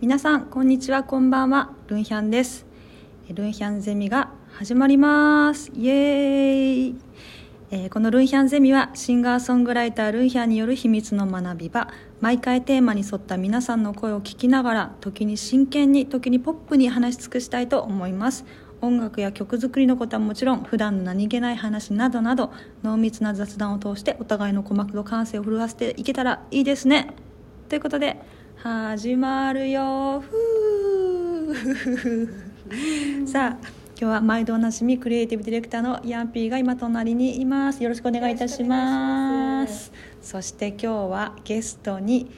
皆さんこんにちはこんばんはルンヒャンです。ルンヒャンゼミが始まります。イエーイ、えーこのルンヒャンゼミはシンガーソングライタールンヒャンによる秘密の学び場。毎回テーマに沿った皆さんの声を聞きながら時に真剣に時にポップに話し尽くしたいと思います。音楽や曲作りのことはもちろん普段の何気ない話などなど濃密な雑談を通してお互いの鼓膜と感性を震わせていけたらいいですね。ということで始まるよ。ふーさあ今日は毎度おなじみクリエイティブディレクターのヤンピーが今隣にいます。よろしくお願いいたします。そして今日はゲストに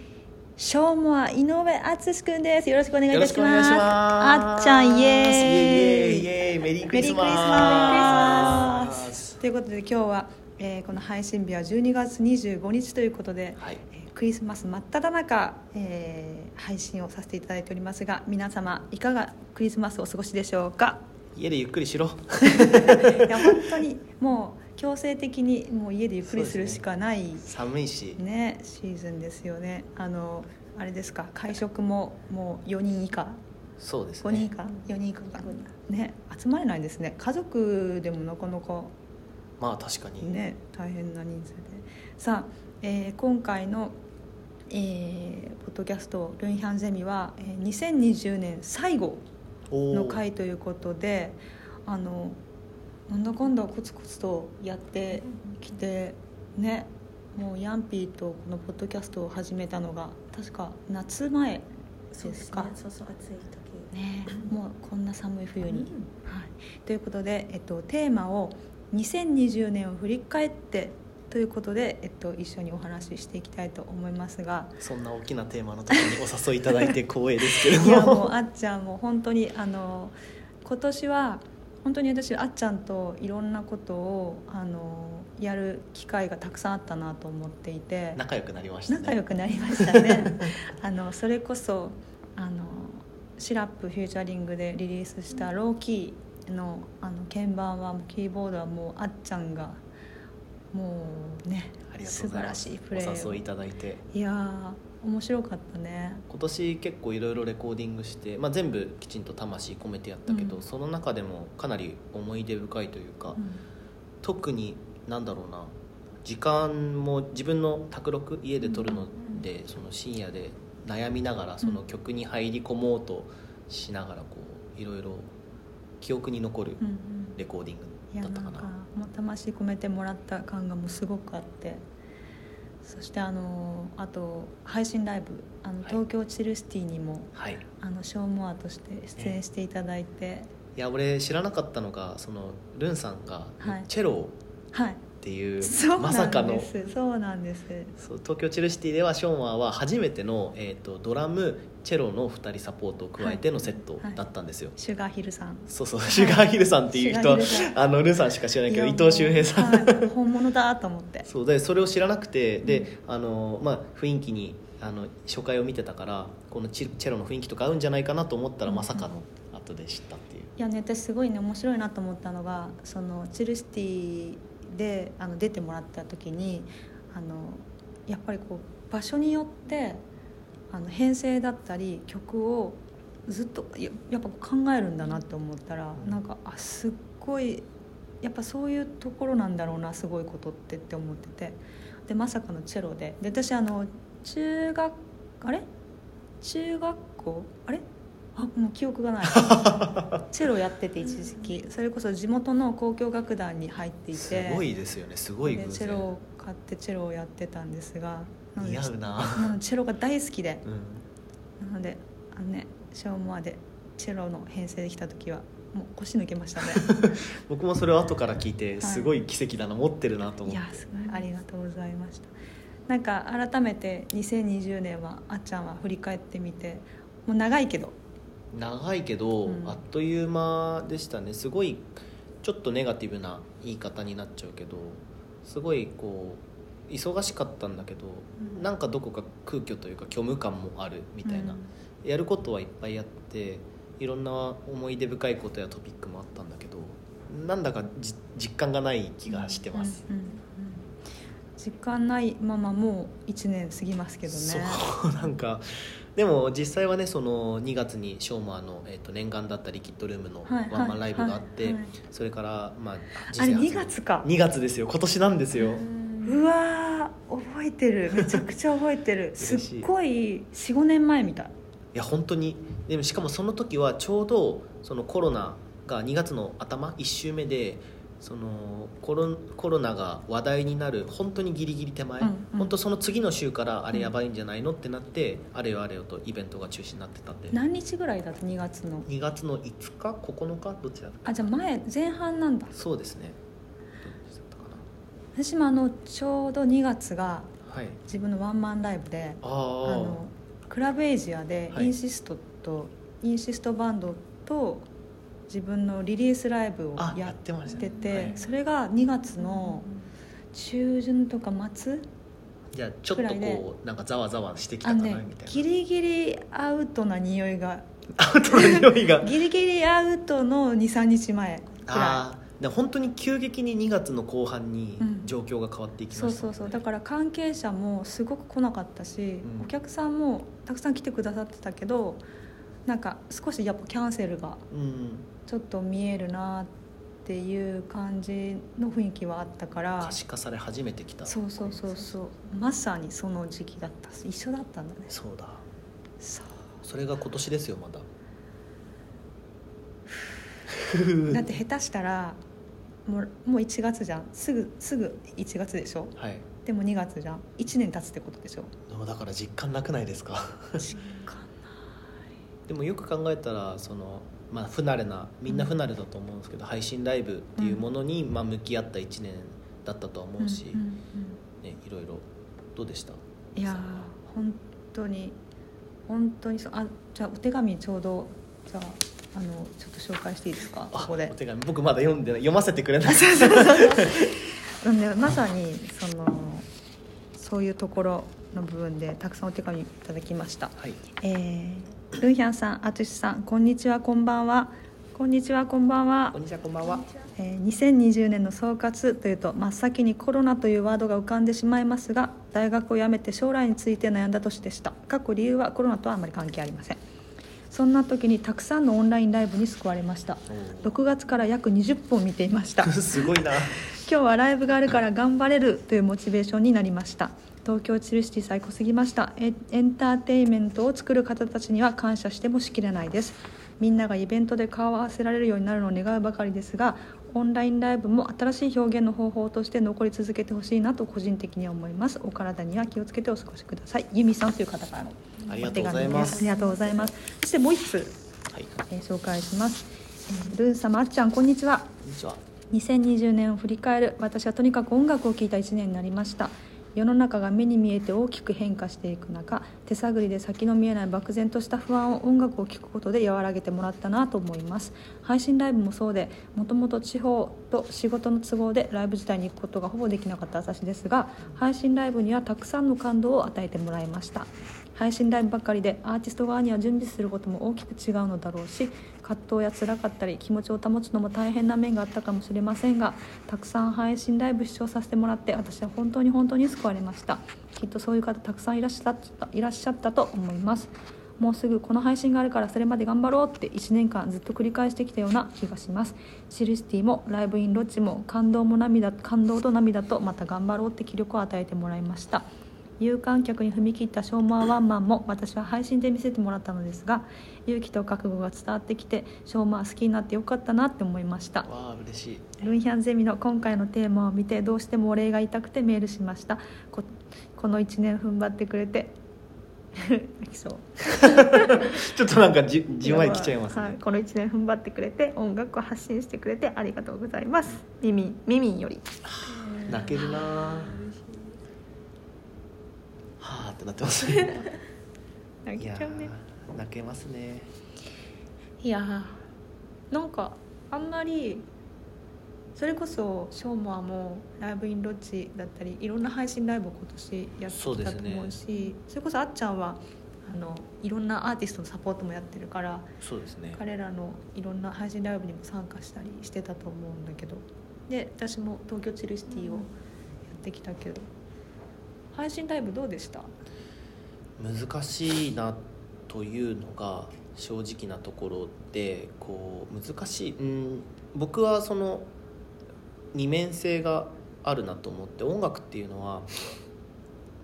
ショーモア井上敦くんです。よろしくお願いいたします。あっちゃんイエーイ。イエイイメリークリスマス。メリークリスマス。ということで今日は、えーこの配信日は12月25日ということで、はい。えークリスマス真っ只中、えー配信をさせていただいておりますが皆様いかがクリスマスをお過ごしでしょうか？家でゆっくりしろ。いや本当にもう強制的にもう家でゆっくりするしかない寒いし。ねシーズンですよね。あのあれですか会食ももう4人以下？そうです5人以ね下？4人以下か。ね集まれないんですね。家族でもなかなかまあ確かに、ね大変な人数で。さあ、えー今回の、えーポッドキャスト「ルンヒャンゼミは」えー2020年最後の回ということであのなんだかんだコツコツとやってきてねもうヤンピーとこのポッドキャストを始めたのが確か夏前そうですか。そうそう暑い時。ね もうこんな寒い冬に。うんはい、ということで、えっと、テーマを2020年を振り返ってということで、えっと、一緒にお話ししていきたいと思いますが。そんな大きなテーマの時にお誘いいただいて光栄ですけれど。いやもうもあっちゃんも本当にあの今年は本当に私あっちゃんといろんなことをあのやる機会がたくさんあったなと思っていて。仲良くなりましたね。仲良くなりましたね。あのそれこそあのシラップフューチャリングでリリースしたローキーのあの鍵盤はキーボードはもうあっちゃんがもうねありがとう素晴らございます。しいプレーをお誘いいただいて。いやー面白かったね。今年結構いろいろレコーディングして、まあ、全部きちんと魂込めてやったけど、うん。その中でもかなり思い出深いというか、特になんだろうな時間も自分の卓録家で撮るので、その深夜で悩みながらその曲に入り込もうとしながらこういろいろ記憶に残るうんうん。レコーディンいグだったかな,、やなんかもう魂込めてもらった感がもうすごくあって。そしてあのあと配信ライブあのはい。東京チルシティにも、はい。あのショーモアとして出演していただいて、いや俺知らなかったのがそのルンさんがはい。チェロはい。っていう、そうまさかの。なんですそうなんです。そう東京チルシティではショーマーは初めての、えー、とドラムチェロの2人サポートを加えてのセットだったんですよ、シュガーヒルさん。そうそう。シュガーヒルさんっていう人。はあのルンさんしか知らないけど伊藤修平さん、本物だと思って。そう。でそれを知らなくてで、あのまあ、雰囲気にあの初回を見てたからこのチチェロの雰囲気とか合うんじゃないかなと思ったらうん。まさかの後で知ったっていう、いやね私すごいね面白いなと思ったのがそのチルシティであの出てもらった時にあのやっぱりこう場所によってあの編成だったり曲をずっとややっぱ考えるんだなって思ったらなんかあすっごいやっぱそういうところなんだろうなすごいことってって思ってて。でまさかのチェロで。で私あの中学あれ？中学校？あれ？あもう記憶がない。チェロやってて一時期。それこそ地元の交響楽団に入っていて。すごいですよね。すごいで偶然。チェロを買ってチェロをやってたんですが似合うな、チェロが大好きで。うん、なのであのねショーモアでチェロの編成できた時はもう腰抜けましたね。僕もそれを後から聞いてい。すごい奇跡だな、持ってるなと思って。いやすごいありがとうございました。なんか改めて2020年はあっちゃんは振り返ってみてもう長いけど。長いけど、うん。あっという間でしたね。すごいちょっとネガティブな言い方になっちゃうけどすごいこう忙しかったんだけど、うん。なんかどこか空虚というか虚無感もあるみたいな、やることはいっぱいあっていろんな思い出深いことやトピックもあったんだけどなんだかじ実感がない気がしてます、うんうんうん実感ないままもう1年過ぎますけどね。そうなんかでも実際はねその2月にショーマーの、えー、と念願だったリキッドルームのはいワンマンライブがあって、それからまああれ2月か。2月ですよ。今年なんですよ。うわー覚えてる。めちゃくちゃ覚えてる。すっごい45年前みたい。いや本当に。でもしかもその時はちょうどそのコロナが2月の頭1週目でそのコロコロナが話題になる本当にギリギリ手前、うんうん。本当その次の週からあれやばいんじゃないの？ってなって、あれよあれよとイベントが中止になって。たんで何日ぐらいだった？2月の。2月の5日？9日？どっちだったあじゃあ前前半なんだ。そうですね。どっちだったか私もあのちょうど2月が自分のワンマンライブであああのクラブエイジアではい。インシストと、インシストバンドと自分のリリースライブをあやってましたてて、はい。それが2月の中旬とか末じゃあちょっとこうなんかざわざわしてきたかなみたいな。ギリギリアウトな匂いがアウトの匂いが。ギリギリアウトの23日前くらああで本当に急激に2月の後半にうん。状況が変わっていいきましたもんね。そうそうそう。だから関係者もすごく来なかったし、うん。お客さんもたくさん来てくださってたけどなんか少しやっぱキャンセルがうんちょっと見えるなっていう感じの雰囲気はあったから可視化され始めてきた。そうそうそうそう。まさにその時期だった。し一緒だったんだね。そうだ。そう。それが今年ですよまだ。だって下手したらもうもう1月じゃん。すぐすぐ1月でしょ？はい。でも2月じゃん。1年経つってことでしょ？だから実感なくないですか？実感でもよく考えたらそのまあ不慣れなみんな不慣れだと思うんですけど、配信ライブっていうものに、まあ、向き合った1年だったとは思うし、ね、いろいろどうでした？いやー本当に本当にそうあじゃあお手紙ちょうどじゃああのちょっと紹介していいですか？あここで。お手紙。僕まだ読んでない。読ませてくれない。なんで まさにそのそういうところの部分でたくさんお手紙いただきました。はい。えー、ルンヒャンさん、アツシさん、こんにちは、こんばんは。こんにちは、こんばんは。こん。にちはこんばんは。えー2020年の総括というと真っ先にコロナというワードが浮かんでしまいますが大学を辞めて将来について悩んだ年でした。過去理由はコロナとはあまり関係ありません。そんな時にたくさんのオンラインライブに救われました。お6月から約20本見ていました。ー すごいな。今日はライブがあるから頑張れるというモチベーションになりました東京チルシティ最高すぎました。エエンターテインメントを作る方たちには感謝してもしきれないです。みんながイベントで顔を合わせられるようになるのを願うばかりですがオンラインライブも新しい表現の方法として残り続けてほしいなと個人的には思います。お体には気をつけてお過ごしください。ユミさんという方からの。ありがとうございます。お手紙ですありがとうございます。そしてもう一つ、はい。えー紹介します、えールン様あっちゃんこんにちは。こんにちは。2020年を振り返る。私はとにかく音楽を聴いた1年になりました世の中が目に見えて大きく変化していく中手探りで先の見えない漠然とした不安を音楽を聴くことで和らげてもらったなと思います。配信ライブもそうでもともと地方と仕事の都合でライブ自体に行くことがほぼできなかった私ですが配信ライブにはたくさんの感動を与えてもらいました。配信ライブばかりでアーティスト側には準備することも大きく違うのだろうし葛藤や辛かったり気持ちを保つのも大変な面があったかもしれませんがたくさん配信ライブ視聴させてもらって私は本当に本当に救われました。きっとそういう方たくさんいらっしゃったいらっしゃったと思います。もうすぐこの配信があるからそれまで頑張ろうって1年間ずっと繰り返してきたような気がします。シルシティもライブインロッジも感動も涙感動と涙とまた頑張ろうって気力を与えてもらいました。有観客に踏み切ったショーマーワンマンも私は配信で見せてもらったのですが勇気と覚悟が伝わってきてショーマー好きになってよかったなって思いました。わあ嬉しい。ルンヒャンゼミの今回のテーマを見てどうしてもお礼が言いたくてメールしました。ここの1年踏ん張ってくれて。泣 きそう。ちょっとなんかじじんわりきちゃいますね、はい、この1年踏ん張ってくれて音楽を発信してくれてありがとうございます。ミミンミミンより。泣けるなあはあってなってます。ね 泣けちゃうね。ー泣けますね。いやーなんかあんまりそれこそショーモアもライブインロッジだったりいろんな配信ライブを今年やってきたと思うしそれこそあっちゃんはあのいろんなアーティストのサポートもやってるからそうですね。彼らのいろんな配信ライブにも参加したりしてたと思うんだけどで私も東京チルシティをやってきたけど配信ライブどうでした？難しいなというのが正直なところでこう難しい、うん、僕はその二面性があるなと思って音楽っていうのは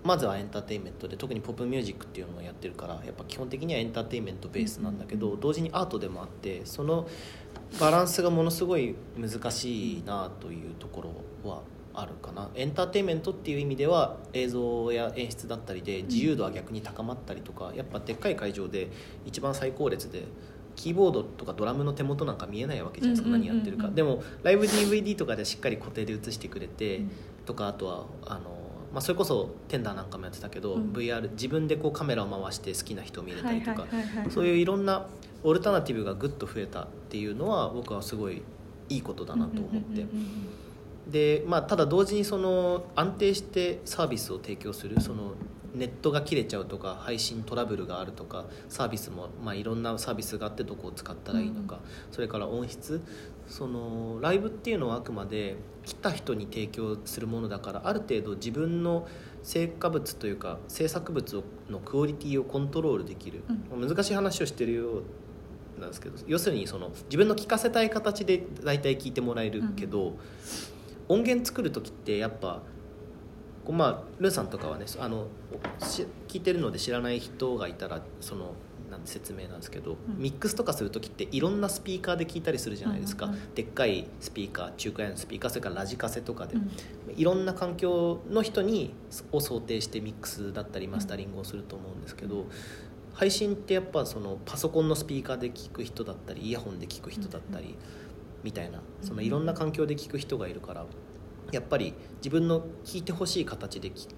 まずはエンターテインメントで特にポップミュージックっていうのをやってるからやっぱ基本的にはエンターテインメントベースなんだけど同時にアートでもあってそのバランスがものすごい難しいなというところはあるかな。エンターテインメントっていう意味では映像や演出だったりで自由度は逆に高まったりとかやっぱでっかい会場で一番最高列でキーボードとかドラムの手元なんか見えないわけじゃないですかうんうんうんうん何やってるか。でもライブ DVD とかでしっかり固定で映してくれてうん。とかあとはあの、まあ、それこそテンダーなんかもやってたけど、うん。VR 自分でこうカメラを回して好きな人を見れたりとか、そういういろんなオルタナティブがぐっと増えたっていうのは僕はすごいいいことだなと思って。でまあ、ただ同時にその安定してサービスを提供するそのネットが切れちゃうとか配信トラブルがあるとかサービスも、まあ、いろんなサービスがあってどこを使ったらいいのか、それから音質そのライブっていうのはあくまで来た人に提供するものだからある程度自分の成果物というか制作物のクオリティをコントロールできる、難しい話をしてるようなんですけど要するにその自分の聞かせたい形で大体聞いてもらえるけど、音源作る時ってやっぱこうまあルーさんとかはねあのし聞いてるので知らない人がいたらそのなんて説明なんですけど、うん。ミックスとかする時っていろんなスピーカーで聞いたりするじゃないですか、うんうんうん。でっかいスピーカー中華屋のスピーカーそれからラジカセとかで、うん。いろんな環境の人にを想定してミックスだったりマスタリングをすると思うんですけど、配信ってやっぱそのパソコンのスピーカーで聞く人だったりイヤホンで聞く人だったりみたいなそのいろんな環境で聞く人がいるからやっぱり自分の聞いてほしい形で聞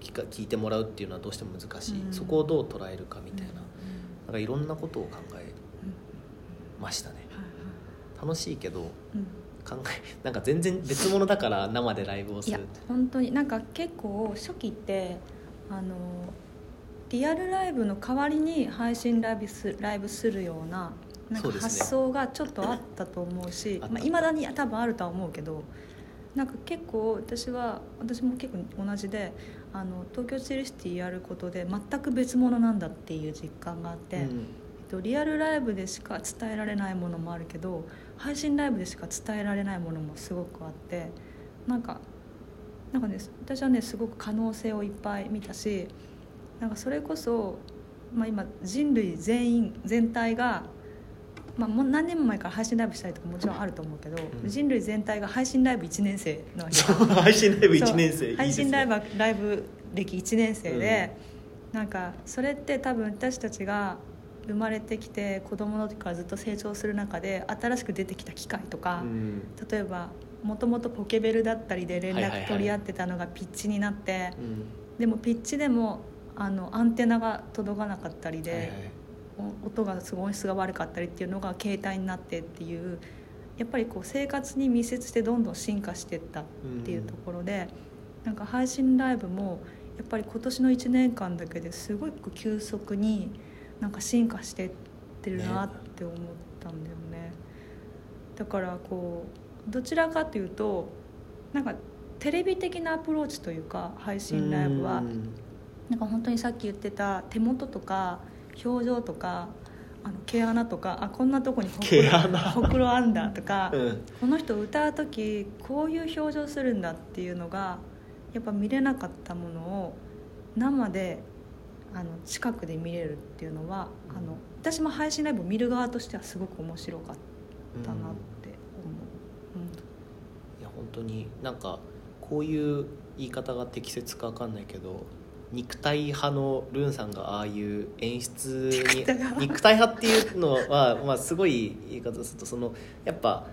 聞か聞いてもらうっていうのはどうしても難しい、うん。そこをどう捉えるかみたいな。なんかいろんなことを考えましたね。楽しいけどうん。考えなんか全然別物だから生でライブをすいやる本当になんか結構初期ってあのリアルライブの代わりに配信ライブすライブするようななんか発想がちょっとあったと思うしあったまあ、未だに多分あるとは思うけどなんか結構私は私も結構同じであの東京チルシティやることで全く別物なんだっていう実感があって。うんえっとリアルライブでしか伝えられないものもあるけど配信ライブでしか伝えられないものもすごくあってなんかなんかね私はねすごく可能性をいっぱい見たしなんかそれこそ、まあ、今人類全員全体が、まあ、もう何年も前から配信ライブしたりとかもちろんあると思うけど、うん。人類全体が配信ライブ1年生なわけ。配信ライブそう。1年生配信ライブはライブ歴1年生で、なんかそれって多分私たちが生まれてきて子供の時からずっと成長する中で新しく出てきた機械とか、うん。例えばもともとポケベルだったりで連絡取り合ってたのがピッチになって、うん。でもピッチでもあのアンテナが届かなかったりで、はいはいお音がすごい音質が悪かったりっていうのが携帯になってっていうやっぱりこう生活に密接してどんどん進化していったっていうところで、なんか配信ライブもやっぱり今年の1年間だけですごく急速になんか進化してってるなって思ったんだよね。だからこうどちらかというとなんかテレビ的なアプローチというか配信ライブはうん。なんか本当にさっき言ってた手元とか表情とかあの毛穴とかあこんなとこにほくろほくろあんだとか、うん。この人歌う時こういう表情するんだっていうのがやっぱ見れなかったものを生であの近くで見れるっていうのは、あの私も配信ライブを見る側としてはすごく面白かったなって思う。いや本当になんかこういう言い方が適切か分かんないけど肉体派のルーンさんがああいう演出に肉体派？っていうのは、まあ、すごい言い方するとそのやっぱ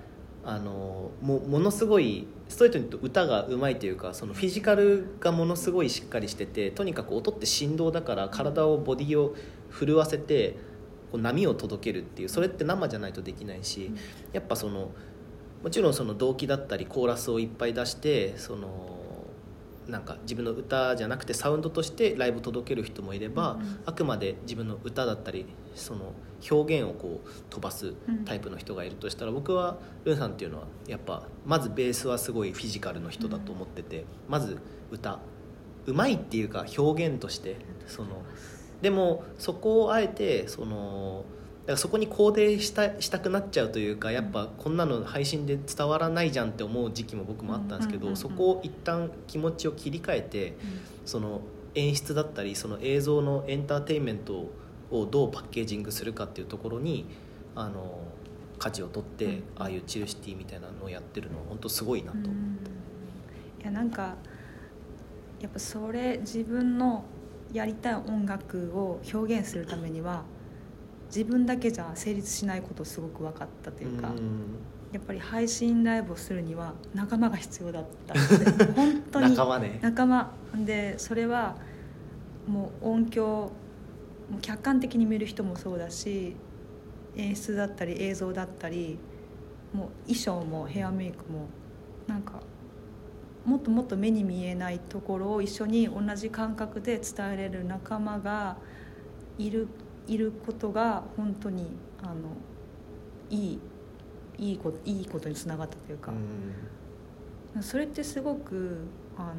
あのもものすごいストレートに言うと歌がうまいというかそのフィジカルがものすごいしっかりしててとにかく音って振動だから体をボディを震わせてこう波を届けるっていうそれって生じゃないとできないし、やっぱそのもちろんその動機だったりコーラスをいっぱい出してそのなんか自分の歌じゃなくてサウンドとしてライブを届ける人もいれば、うんあくまで自分の歌だったりその表現をこう飛ばすタイプの人がいるとしたら、僕はルンさんっていうのはやっぱまずベースはすごいフィジカルの人だと思ってて、まず歌うまいっていうか表現としてそのでもそこをあえてそのだからそこに肯定したしたくなっちゃうというかやっぱこんなの配信で伝わらないじゃんって思う時期も僕もあったんですけどそこを一旦気持ちを切り替えてその演出だったりその映像のエンターテインメントをどうパッケージングするかっていうところにあの舵を取って、うん。ああいうチルシティみたいなのをやってるのは本当すごいなと、うん。いやなんかやっぱそれ自分のやりたい音楽を表現するためには自分だけじゃ成立しないことすごく分かったというか、うん。やっぱり配信ライブをするには仲間が必要だったので 本当に仲間ね。仲間。でそれはもう音響もう客観的に見る人もそうだし演出だったり映像だったりもう衣装もヘアメイクもなんかもっともっと目に見えないところを一緒に同じ感覚で伝えれる仲間がいるいることが本当にあのいいいいこといいことにつながったというか。それってすごくあの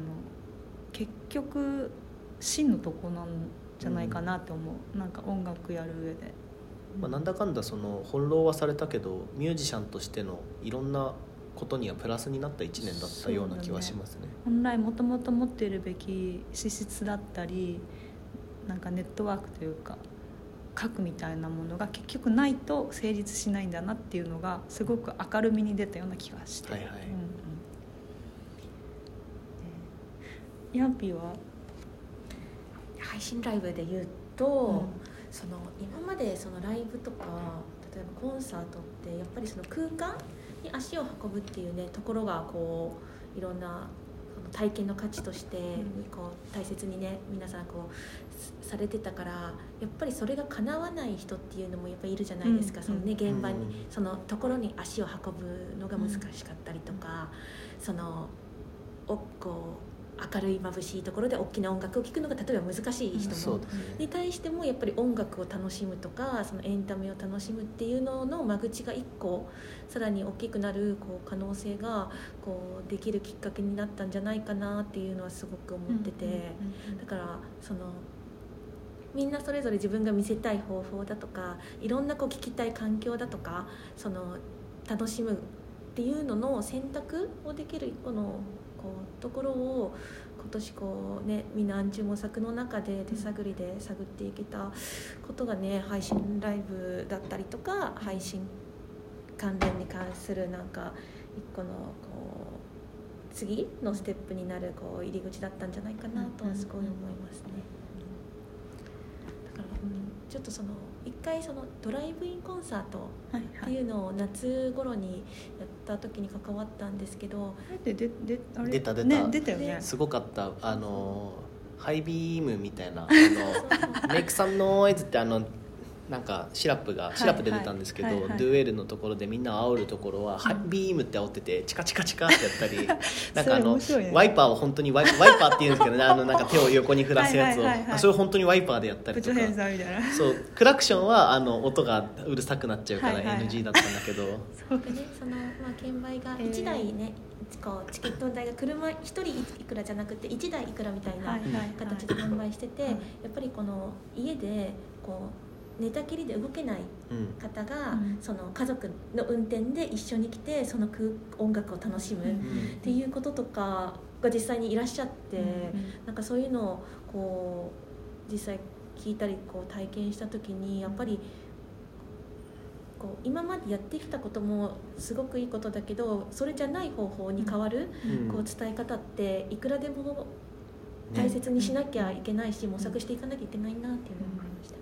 結局真のとこなんじゃないかなって思う、なんか音楽やる上で、まあ、なんだかんだその翻弄はされたけどミュージシャンとしてのいろんなことにはプラスになった1年だったような気はしますね。本来もともと持っているべき資質だったりなんかネットワークというか核みたいなものが結局ないと成立しないんだなっていうのがすごく明るみに出たような気がして、はいはい。うんヤンピーは？配信ライブで言うと、うん。その今までそのライブとか例えばコンサートってやっぱりその空間に足を運ぶっていうねところがこういろんなその体験の価値としてん。こう大切にね皆さんこうさされてたからやっぱりそれが叶わない人っていうのもやっぱりいるじゃないですか、うん。そのね現場に、うん。そのところに足を運ぶのが難しかったりとか、そのおこう明るい眩しいところで大きな音楽を聴くのが例えば難しい人も。に対してもやっぱり音楽を楽しむとかそのエンタメを楽しむっていうのの間口が一個さらに大きくなるこう可能性がこうできるきっかけになったんじゃないかなっていうのはすごく思ってて、だからそのみんなそれぞれ自分が見せたい方法だとかいろんなこう聞きたい環境だとかその楽しむっていうのの選択をできる一個のこうところを今年こうねみんな暗中模索の中で手探りで探っていけたことがね配信ライブだったりとか配信関連に関するなんか一個のこう次のステップになるこう入り口だったんじゃないかなとはすごい思いますね。ちょっとその一回そのドライブインコンサートはいはい。っていうのを夏頃にやった時に関わったんですけどででであれ？出た出た。ね、出たよね。すごかった。あのハイビームみたいなあのメイクサムノイズってあのなんかシラップがシラップで出たんですけど、はいはいはい。ドゥエルのところでみんな煽るところは、ハイビームって煽っててチカチカチカってやったり なんかあの、ね。ワイパーを本当にワイワイパーって言うんですけどねあのなんか手を横に振らすやつを。はいはいはいはい。あそれを本当にワイパーでやったりとか。プチョヘンザーみたいな。そう。クラクションはあの音がうるさくなっちゃうからはいはいはい。NG だったんだけど、そう。でねその、まあ、券売が1台ね、こうチケット代が車1人いくらじゃなくて1台いくらみたいなはいはいはい。形で販売してて、うん。やっぱりこの家でこう寝たきりで動けないうん。方が、うん。その家族の運転で一緒に来てその空音楽を楽しむっうん。ていうこととかが実際にいらっしゃって、うん。なんかそういうのをこう実際聞いたりこう体験した時にやっぱりこう今までやってきたこともすごくいいことだけどそれじゃない方法に変わる、うん。こう伝え方っていくらでもね。大切にしなきゃいけないし、模索していかなきゃいけないなっていうのを思いました。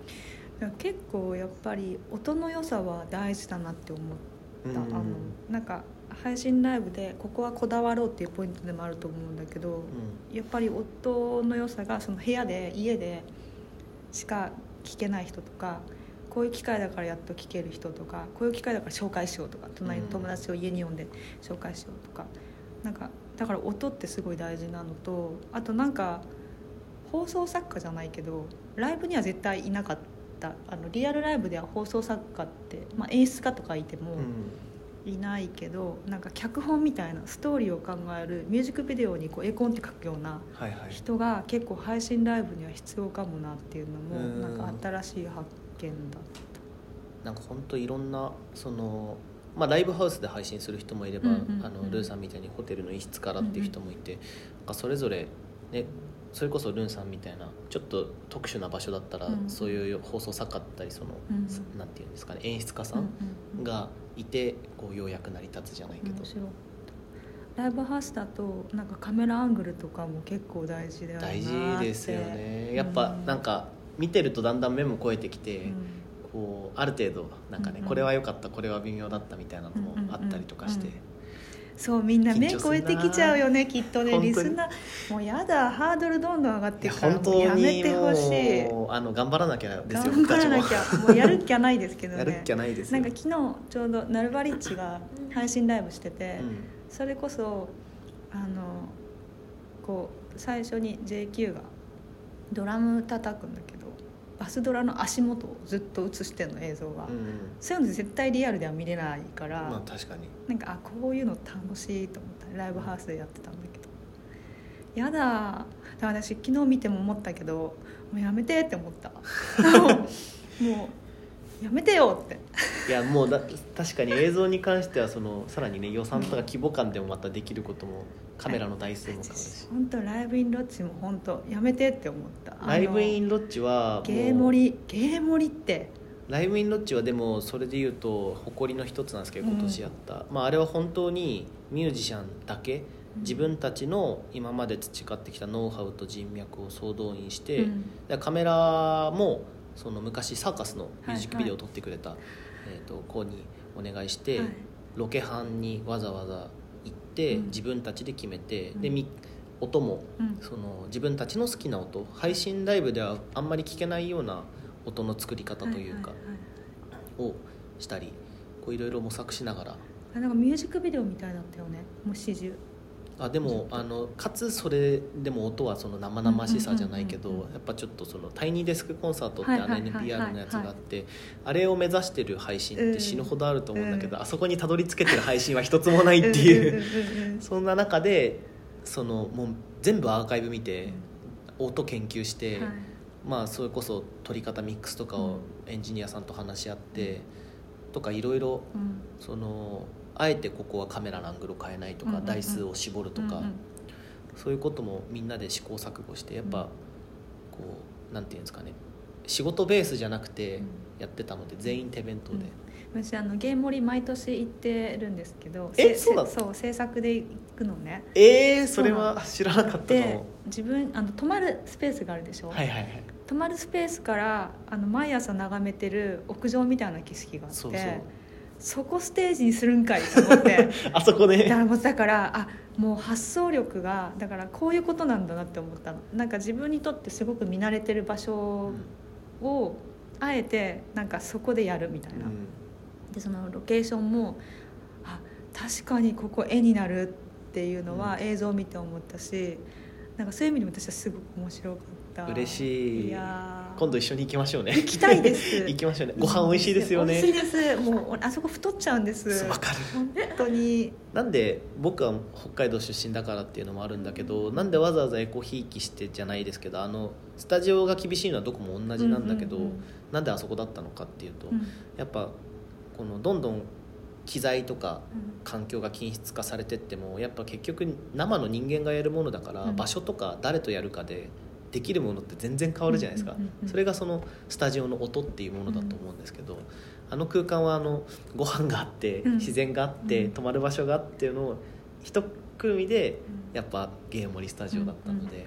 結構やっぱり音の良さは大事だなって思った、うんあのなんか配信ライブでここはこだわろうっていうポイントでもあると思うんだけど、やっぱり音の良さがその部屋で家でしか聞けない人とかこういう機会だからやっと聞ける人とかこういう機会だから紹介しようとか隣の友達を家に呼んで紹介しようとか、なんかだから音ってすごい大事なのとあとなんか放送作家じゃないけどライブには絶対いなかったあのリアルライブでは放送作家って、まあ、演出家とかいても、うん。いないけどなんか脚本みたいなストーリーを考えるミュージックビデオにこう絵コンって書くような人が結構配信ライブには必要かもなっていうのもうん。なんか新しい発見だっなんか本当いろんなその、まあ、ライブハウスで配信する人もいれば、うんうんうんあのルーさんみたいにホテルの一室からっていう人もいて、なんかそれぞれ、ね、それこそルンさんみたいなちょっと特殊な場所だったら、うん。そういう放送作家だったりその、うん。なんていうんですかね演出家たさんがいてこうようやく成り立つじゃないけど。ライブハウスだとなんかカメラアングルとかも結構大事だよな大事ですよね。やっぱなんか見てるとだんだん目も超えてきて、うん。こうある程度なんかね、これは良かったこれは微妙だったみたいなのもあったりとかして、そうみんな目超えてきちゃうよねきっとね。リスナー。もうやだハードルどんどん上がっていくから本当もうやめにてほしい。あの頑張らなきゃですよ頑張らなきゃ。も。うやるっきゃないですけどね。やるっきゃないですよ。なんか昨日ちょうどナルバリッチが配信ライブしてて、うん。それこそあのこう最初に JQ がドラム叩くんだけどバスドラの足元をずっと映してんの映像が、うん。そういうの絶対リアルでは見れないから、まあ確かに。なんかあこういうの楽しいと思った。ライブハウスでやってたんだけど。やだ。だ私昨日見ても思ったけどもうやめてって思った。もうもうやめてよって。いやもうだ確かに映像に関してはそのさらにね予算とか規模感でもまたできることもカメラの台数も変わるし、本当ライブインロッチも本当やめてって思った。ライブインロッチはゲー盛りゲー盛りって。ライブインロッチはでもそれで言うと誇りの一つなんですけど今年やった、まあ、あれは本当にミュージシャンだけ自分たちの今まで培ってきたノウハウと人脈を総動員して、うん。でカメラもその昔サーカスのミュージックビデオを撮ってくれた、えー、と子にお願いして、はい。ロケ班にわざわざ自分たちで決めて、うん。でみ音もうん。その自分たちの好きな音配信ライブではあんまり聞けないような音の作り方というか、をしたりこういろいろ模索しながら。はいなんかミュージックビデオみたいだったよねもう始終あでもあのかつそれでも音はその生々しさじゃないけどうんうんうんうん。やっぱちょっとそのタイニーデスクコンサートってあの NPR のやつがあってあれを目指してる配信って死ぬほどあると思うんだけど、うん。あそこにたどり着けてる配信は一つもないっていううんうんうんうん そんな中でそのもう全部アーカイブ見て音研究して、はい。まあそれこそ撮り方ミックスとかをエンジニアさんと話し合って、とかいろいろうん。そのあえてここはカメラのアングルを変えないとか、うんうんうん。台数を絞るとか、うんうん。そういうこともみんなで試行錯誤してやっぱ、うん。こうなんていうんですかね。仕事ベースじゃなくてうんやってたので全員手弁当で、私あのゲーム盛り毎年行ってるんですけどせえそうなの？そう制作で行くのね。えー、それは知らなかったか自分あの泊まるスペースがあるでしょ、はいはいはい。泊まるスペースからあの毎朝眺めてる屋上みたいな景色があってそうそうそこステージにするんかいと思って。あそこだかね。らもうだからあもう発想力がだからこういうことなんだなって思ったの。なんか自分にとってすごく見慣れてる場所をあえてなんかそこでやるみたいな、でそのロケーションもあ確かにここ絵になるっていうのはうん。映像を見て思ったし、なんかそういう意味でも私はすごく面白かった嬉しい。いやー。今度一緒に行きましょうね。行きたいです。行きましょうね。ご飯美味しいですよね。美味しいです。もうあそこ太っちゃうんです。わかる。本当に。なんで僕は北海道出身だからっていうのもあるんだけどなんでわざわざエコひいきしてじゃないですけどあのスタジオが厳しいのはどこも同じなんだけど、うんうんうん。なんであそこだったのかっていうと、うん。やっぱこのどんどん機材とかうん。環境が均質化されてってもやっぱ結局生の人間がやるものだから、うん。場所とか誰とやるかでできるものって全然変わるじゃないですか、それがそのスタジオの音っていうものだと思うんですけど、あの空間はあのご飯があって、うん。自然があって、うん。泊まる場所があってのを一組みでやっぱゲーム森スタジオだったので、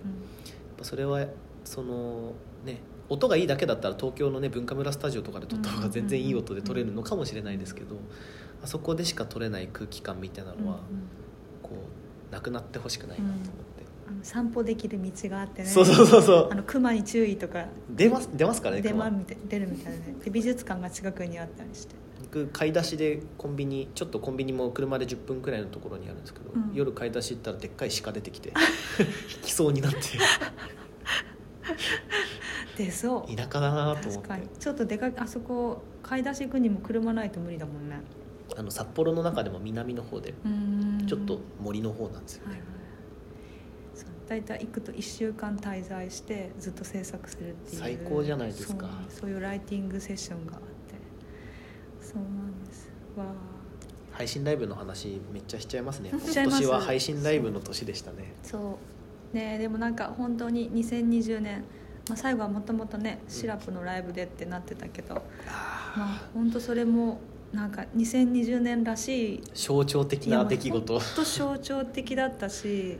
それはそのね音がいいだけだったら東京のね文化村スタジオとかで撮った方が全然いい音で撮れるのかもしれないですけど、あそこでしか撮れない空気感みたいなのは、こうなくなってほしくないなと思って、あの散歩できる道があってね。そうそうそうそう。あの熊に注意とか。出ます出ますからね熊出まみたい出るみたいなね。で美術館が近くにあったりして。僕買い出しでコンビニちょっとコンビニも車で10分くらいのところにあるんですけど、うん。夜買い出し行ったらでっかい鹿出てきて 引きそうになって。出そう。田舎だなと思って。確かに。ちょっとでかいあそこ買い出し行くにも車ないと無理だもんね。あの札幌の中でも南の方でうん。ちょっと森の方なんですよね。はいはい、大体行くと1週間滞在してずっと制作するっていう。最高じゃないですか。そうそういうライティングセッションがあって。そうなんです。わあ。配信ライブの話めっちゃしちゃいますね。今年は配信ライブの年でしたね。そう。ねでもなんか本当に2020年、まあ、最後はもともとねシラップのライブでってなってたけど、まあ本当それもなんか2020年らしい。象徴的な出来事。本当象徴的だったし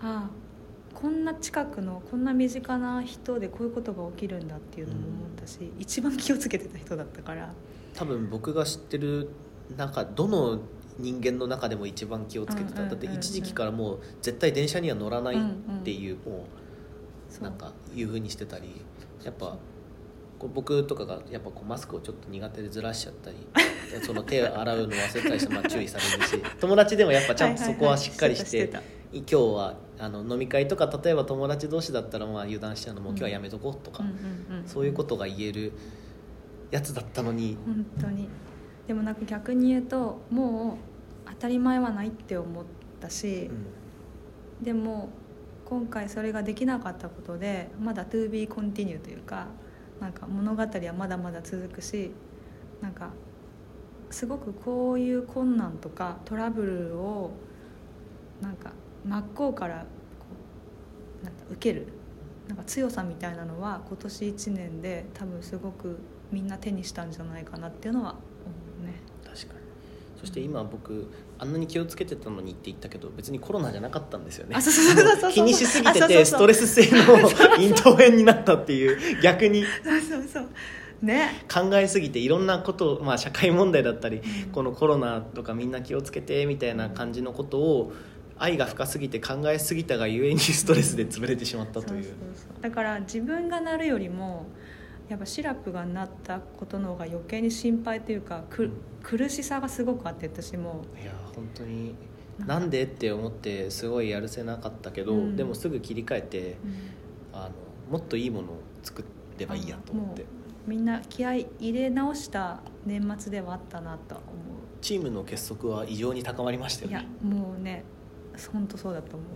ああこんな近くのこんな身近な人でこういうことが起きるんだっていうのも思ったし、一番気をつけてた人だったから。多分僕が知ってる中どの人間の中でも一番気をつけてた、うんうんうんうんだって一時期からもう絶対電車には乗らないっていう、もそう。うなんかいうふうにしてたりやっぱ僕とかがやっぱこうマスクをちょっと苦手でずらしちゃったり その手洗うの忘れたりしてまあ注意されるし友達でもやっぱちゃんとそこはしっかりして今日はあの飲み会とか例えば友達同士だったらまあ油断しちゃうのもう今日はやめとこうとか、うんうんうんそういうことが言えるやつだったのに、本当に。でもなんか逆に言うともう当たり前はないって思ったし、でも今回それができなかったことでまだ to be continue というかなんか物語はまだまだ続くしなんかすごくこういう困難とかトラブルをなんか真っ向からこうなんか受けるなんか強さみたいなのは今年1年で多分すごくみんな手にしたんじゃないかなっていうのは思うね。確かに。そして今僕あんなに気をつけてたのにって言ったけど別にコロナじゃなかったんですよね。気にしすぎててストレス性の咽頭炎になったっていう逆に。そうそうそうね。考えすぎていろんなことを、まあ、社会問題だったり、うん。このコロナとかみんな気をつけてみたいな感じのことを愛が深すぎて考えすぎたがゆえにストレスで潰れてしまったという。そうそうそうだから自分がなるよりもやっぱシラップがなったことの方が余計に心配というかく、うん。苦しさがすごくあって私も。いや本当になんでって思ってすごいやるせなかったけど、うん。でもすぐ切り替えてあのもっといいものを作ればいいやと思って。みんな気合い入れ直した年末ではあったなとは思チームの結束は異常に高まりましたういやよねもうね本当そうだと思う、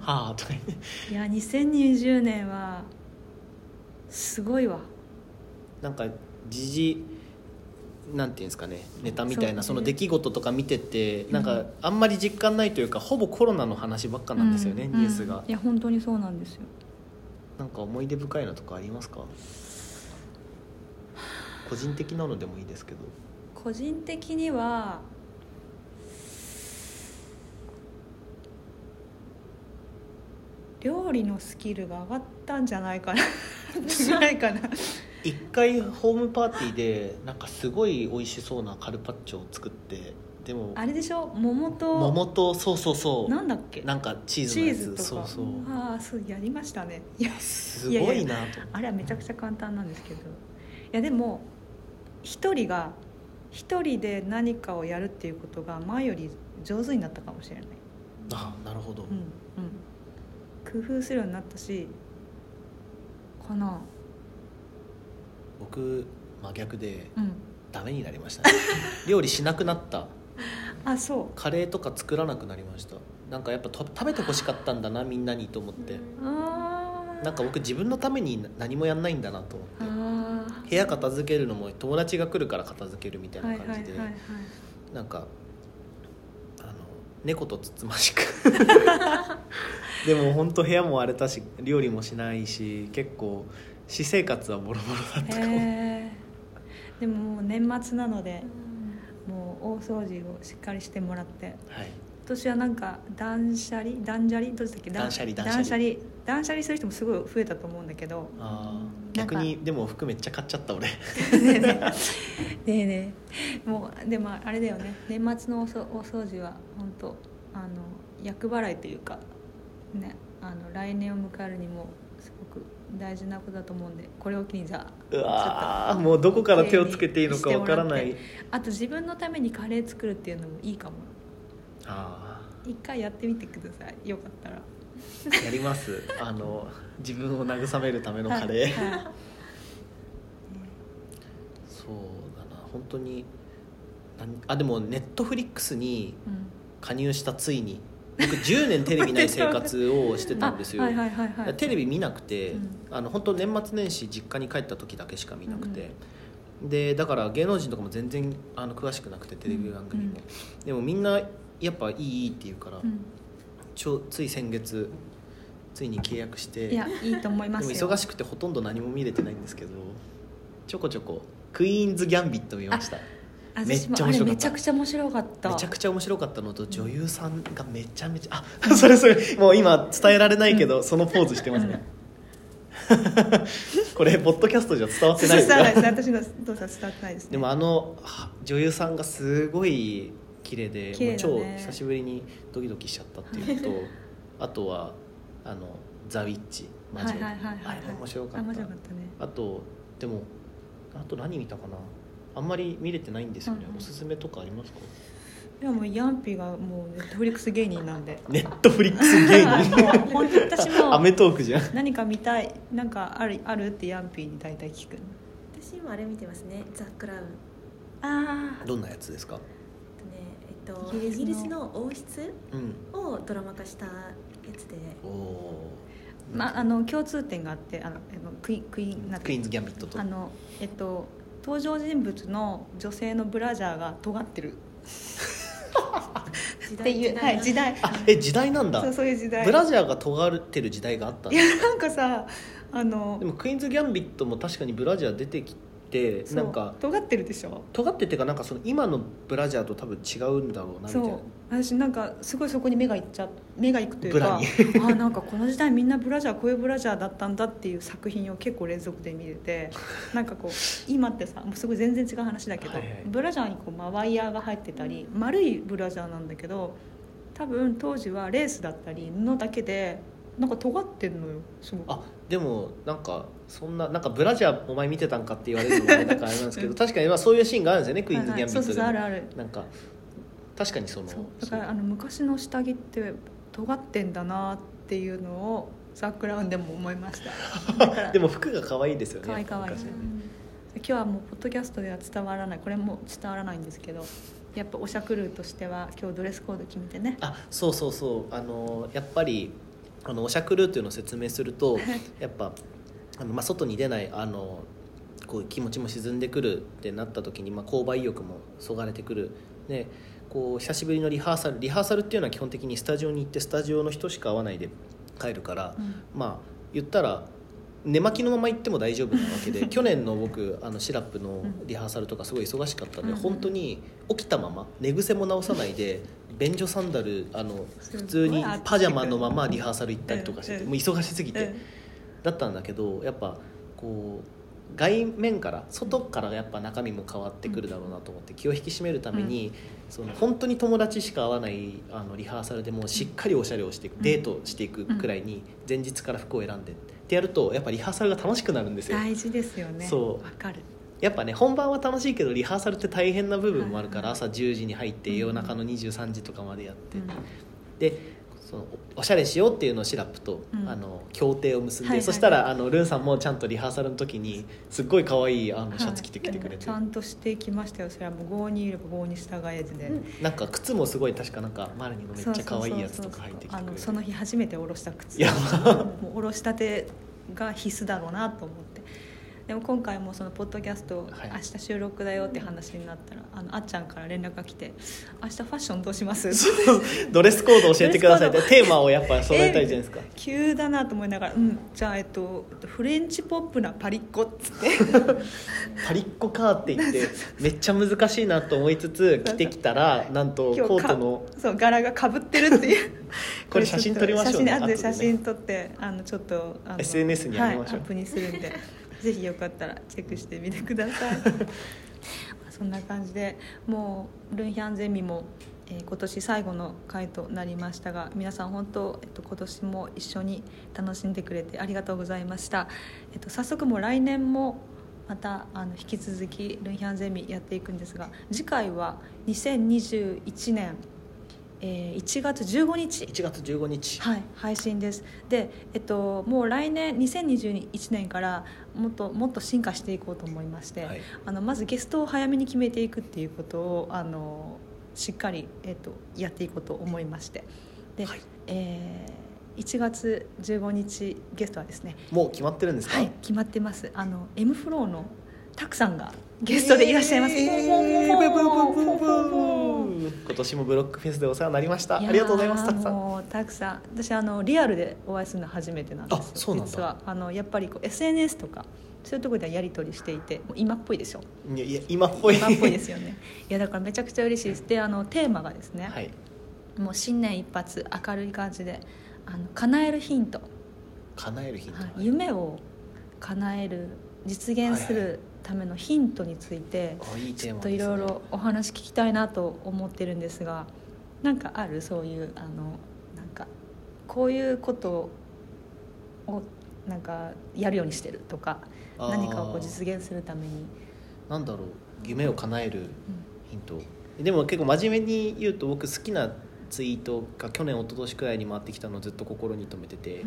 はあとかいや2020年はすごいわ。なんか時事なんていうんですかねネタみたいなその出来事とか見ててん。なんかあんまり実感ないというかほぼコロナの話ばっかなんですよね、うん。ニュースが。うん。いや本当にそうなんですよ。なんか思い出深いのとかありますか？個人的なのでもいいですけど個人的には料理のスキルが上がったんじゃないかな。じ ゃないかな一回ホームパーティーでなんかすごい美味しそうなカルパッチョを作ってでもあれでしょ？桃と桃とそうそうそう。なんだっけ？なんかチーズチのやつ。ーズとか。そうそう。ああそうやりましたね。いやすごいなとあれはめちゃくちゃ簡単なんですけど。いやでも一人が一人で何かをやるっていうことが前より上手になったかもしれない。あなるほど、うんうん。工夫するようになったしかな。僕真逆でうん。ダメになりましたね。料理しなくなった。あそカレーとか作らなくなりました。なんかやっぱと食べてほしかったんだなみんなにと思って。なんか僕自分のために何もやんないんだなと思って。あ部屋片付けるのも友達が来るから片付けるみたいない感じでなんかあの猫とつつましく。でも本当部屋も荒れたし料理もしないし結構私生活はボロボロだったかも、へー。でももう年末なのでもう大掃除をしっかりしてもらってはい。今年はなんか断捨離？断捨離どうしたっけ？断捨離断捨離。断捨離。する人もすごい増えたと思うんだけど。逆にでも服めっちゃ買っちゃった俺。ねえねえ。ねもうでもあれだよね。年末のおそお掃除は本当あの厄払いというかねあの来年を迎えるにもすごく大事なことだと思うんでこれを機にじゃあうわもうどこから手をつけていいのかわからない。あと自分のためにカレー作るっていうのもいいかもあ一回やってみてください。よかったら。ーやります。あの自分を慰めるためのカレー、はい。はいねそうだな。本当に何あでもネットフリックスにうん。加入したついに僕10年テレビない生活をしてたんですよ。あはいはいはいはい。テレビ見なくて、うん。あの本当年末年始実家に帰った時だけしか見なくて、でだから芸能人とかも全然あの詳しくなくてテレビ番組も、でもみんなやっぱいいって言うから、うん。ちょつい先月ついに契約していやいいと思いまですもよ忙しくてほとんど何も見れてないんですけどちょこちょこ「クイーンズ・ギャンビット」見ました。あめっちゃ面白かった。めちゃくちゃ面白かった。めちゃくちゃ面白かったのと女優さんがめちゃめちゃあ それそれもう今伝えられないけど、そのポーズしてますね、これポッドキャストじゃ伝わってないです 伝わらかないです。私の動作伝わってないですね。でもあのは女優さんがすごい綺麗で綺麗だね。もう超久しぶりにドキドキしちゃったっていうのと あとはあのザ・ウィッチマジで。はいはいはいはいあれも面白かった。あ面白かったね。あとでもあと何見たかな。あんまり見れてないんですよね、うんうん。おすすめとかありますか？いやもうヤンピがもうネットフリックス芸人なんで。ネットフリックス芸はい人もう本当に私も アメトークじゃん。何か見たいなんかあるあるってヤンピーに大体聞く私今あれ見てますね。ザ・クラウン。あどんなやつですか？とイイギリスの王室うん。をドラマ化したやつで。おおあまああの共通点があってあのクイクイクイーンズ・ギャンビットと。あのえっと登場人物の女性のブラジャーが尖ってる。時 っていうはい時代。あえ時代なんだ。そうそういう時代。ブラジャーが尖ってる時代があったいやなんかさあのでもクイーンズ・ギャンビットも確かにブラジャー出てきてそう。なんか尖ってるでしょ？尖ってっていうかなんかその今のブラジャーと多分違うんだろうなみたいそう。な私なんかすごいそこに目がいっちゃ目がいくというかブ あなんかこの時代みんなブラジャーこういうブラジャーだったんだっていう作品を結構連続で見れて なんかこう今ってさもうすごい全然違う話だけど、はいはい。ブラジャーにこうまあワイヤーが入ってたり丸いブラジャーなんだけど多分当時はレースだったり布だけでなんか尖ってんのよすごく。あでもなんかそんななんかブラジャーお前見てたんかって言われるのもあれだからあれなんですけど確かにまあそういうシーンがあるんですよねクイーンズ・ギャンビッはいはいそうそうあるある。なんか確かにそのだからあの昔の下着って尖ってんだなっていうのをザ・クラウンでも思いました。でも服が可愛いですよね可愛い可愛い。昔。ね今日はもうポッドキャストでは伝わらない。これも伝わらないんですけどやっぱおしゃクルーとしては今日ドレスコード決めてね。あそうそうそう。あのやっぱりあのおしゃくるっていうのを説明するとやっぱあの、まあ、外に出ないあのこう気持ちも沈んでくるってなった時に、まあ、購買意欲もそがれてくる。でこう久しぶりのリハーサルリハーサルっていうのは基本的にスタジオに行ってスタジオの人しか会わないで帰るから、うん。まあ言ったら寝巻きのまま行っても大丈夫なわけで去年の僕あのシラップのリハーサルとかすごい忙しかったんで、うん。本当に起きたまま寝癖も直さないで便所サンダルあの普通にパジャマのままリハーサル行ったりとかしててうん。もう忙しすぎてうん。だったんだけどやっぱこう外面から外からやっぱ中身も変わってくるだろうなと思って気を引き締めるために、その本当に友達しか会わないあのリハーサルでもしっかりおしゃれをしていく、うん。デートしていくくらいに前日から服を選んでってやるとやっぱリハーサルが楽しくなるんですよ。大事ですよね。そう。わかる。やっぱね本番は楽しいけどリハーサルって大変な部分もあるからはい朝10時に入ってうん夜中の23時とかまでやって、うん。でそのおおしゃれしようっていうのをシラップと、うん。あの協定を結んで、はいはいそしたらあのルンさんもちゃんとリハーサルの時にすっごい可愛いあのシャツ着てきてくれて、はいちゃんとしてきましたよ。それはもう5にいれば5に従えずで、うん。なんか靴もすごい確かなんかマルニのめっちゃ可愛いやつとか入ってきてくれて。あのその日初めて下ろした靴。いやもう下ろしたてが必須だろうなと思ってでも今回もそのポッドキャスト、はい。明日収録だよって話になったらあのあっちゃんから連絡が来て「明日ファッションどうします?」ドレスコード教えてくださいってテーマをやっぱ 揃えたいじゃないですか、急だなと思いながら「うんじゃあ、えっと、フレンチポップなパリッコ」っつって。パリッコかって言って めっちゃ難しいなと思いつつ着てきたらなんとコートのかそう柄がかぶってるっていう。これ写真撮りましょうね写真撮ってあのちょっと SNS に上げましょう。はい、アップにするんで ぜひよかったらチェックしてみてください。まあそんな感じでもうルンヒャンゼミも、えー今年最後の回となりましたが皆さん本当、えっと、今年も一緒に楽しんでくれてありがとうございました、えっと、早速もう来年もまたあの引き続きルンヒャンゼミやっていくんですが次回は2021年えー1月15日。1月15日。はい、配信です。で、えっと、もう来年2021年からもっともっと進化していこうと思いまして、はい。あのまずゲストを早めに決めていくっていうことをあのしっかり、えっと、やっていこうと思いまして。で、はい。えー1月15日ゲストはですねもう決まってるんですか、はい決まってます。あの M フローのたくさんがゲストでいらっしゃいます、イエーイブブブブブブ今年もブロックフェスでお世話になりました。ありがとうございます。たくさん。たくさん。私あのリアルでお会いするの初めてなんです。よあそうなんだ。実はあのやっぱりこう SNS とかそういうところではやり取りしていて今っぽいでしょ。いやいや今っぽい。今っぽいですよね。いやだからめちゃくちゃ嬉しいです。であのテーマがですね、はい。もう新年一発明るい感じであの叶えるヒント、叶えるヒント、はい。夢を叶える実現するためのヒントについて、ちょっといろいろお話聞きたいなと思ってるんですがなんかあるそういうあのなんかこういうことをなんかやるようにしてるとか何かをこう実現するために、なんだろう夢を叶えるヒント、でも結構真面目に言うと僕好きなツイートが去年一昨年くらいに回ってきたのをずっと心に留めてて、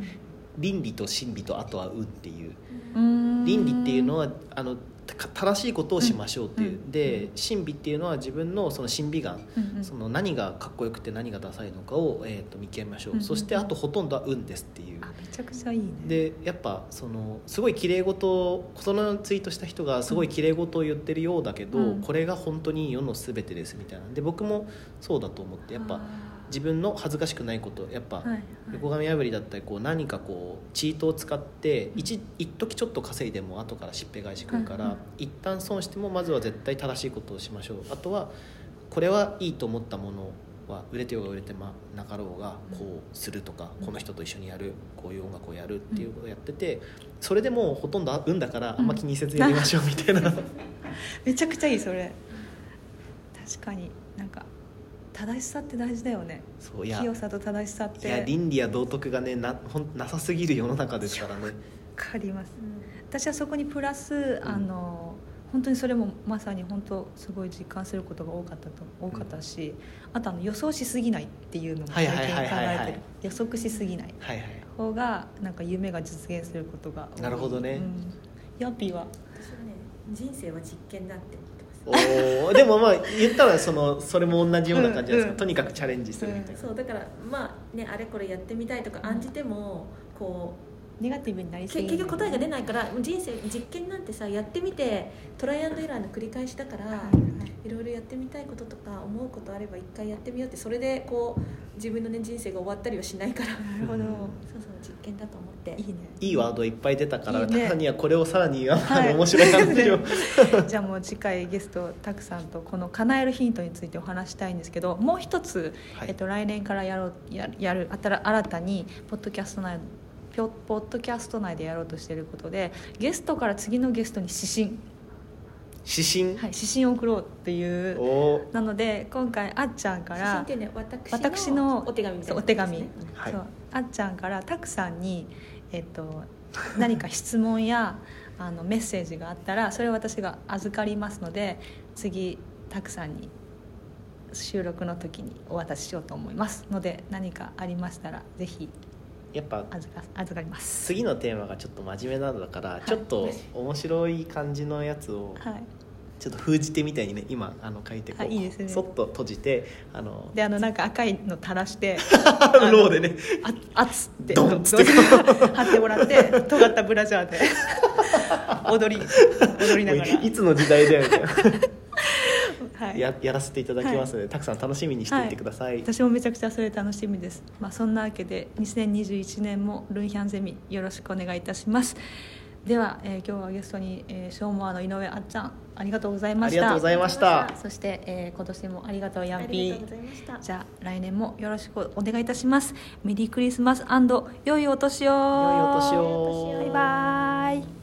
倫理と真理とあとは運っていう。うん。倫理っていうのはあのた正しいことをしましょうっていう、うん。で真美っていうのは自分のその審美眼、うんうん。その何がかっこよくて何がダサいのかを、えー、と見極めましょう、うんそしてあとほとんどは運ですっていう。あめちゃくちゃいいね。でやっぱそのすごい綺麗事をそのツイートした人がすごい綺麗事を言ってるようだけど、うん。これが本当に世の全てですみたいな。で僕もそうだと思って。やっぱ自分の恥ずかしくないことやっぱ、横髪破りだったりこう何かこうチートを使って一一時ちょっと稼いでも後からしっぺ返しくるから、はいは一旦損してもまずは絶対正しいことをしましょう。あとはこれはいいと思ったものは売れてようが売れてまなかろうがこうするとか、うん。この人と一緒にやるこういう音楽をやるっていうことをやっててそれでもうほとんど運だからあんま気にせずやりましょうみたいな、めちゃくちゃいいそれ。確かになんか正しさって大事だよね。そういや清さと正しさって。いや倫理や道徳がねなほんなさすぎる世の中ですからね。わかります。私はそこにプラス、あの本当にそれもまさに本当すごい実感することが多かったと多かったし、あとあの予想しすぎないっていうのも最近考えてる。予測しすぎない。はいはい。方がなんか夢が実現することが多い。なるほどね。うん、ヤッピーは？私はね人生は実験だっておー。でもまあ言ったらそのそれも同じような感じじゃないですか、うんとにかくチャレンジするみたいな、そうだからまあねあれこれやってみたいとか案じてもこネガティブになりうすぎけ結局答えが出ないからもう人生実験なんてさやってみてトライアンドエラーの繰り返しだから、いろいろやってみたいこととか思うことあれば一回やってみようってそれでこう自分のね人生が終わったりはしないから。なるほど。そうそう実験だと思って。いいね。いいワードいっぱい出たからいいね。たまにはこれをさらにあのはい。面白い話を。じゃあもう次回ゲストたくさんとこの叶えるヒントについてお話したいんですけどもう一つ、はい。えっと、来年からやろうややる新新たにポッドキャスト内ポッドキャスト内でやろうとしていることでゲストから次のゲストに指針、指針、はい、指針を送ろうっていうなので今回あっちゃんから写真ってね私私のお手紙みたいなそうお手紙、はい。そうあっちゃんからたくさんに、えっと、何か質問や あのメッセージがあったらそれを私が預かりますので次たくさんに収録の時にお渡ししようと思いますので何かありましたらぜひやっぱ預か預かります。次のテーマがちょっと真面目なのだから、い。ちょっと面白い感じのやつをはい。ちょっと封じ手みたいにね今あの書いてこう。あいいですね。そっと閉じてあのであのなんか赤いの垂らして ローでね。あ熱ってドンっつって。貼ってもらって尖ったブラジャーで 踊り踊りながら。いつの時代だよみたいなはいややらせていただきますので、たくさん楽しみにしていてください、私もめちゃくちゃそれ楽しみです、まあ、そんなわけで2021年もルンヒャンゼミよろしくお願いいたします。では、えー今日はゲストに、えー、ショーモアの井上あっちゃんありがとうございました。ありがとうございました。そして、えー今年もありがとうヤンあピりがとうごーざいました。じゃあ来年もよろしくお願いいたします。メリークリスマス良いお年を。良いお年を。バイバイ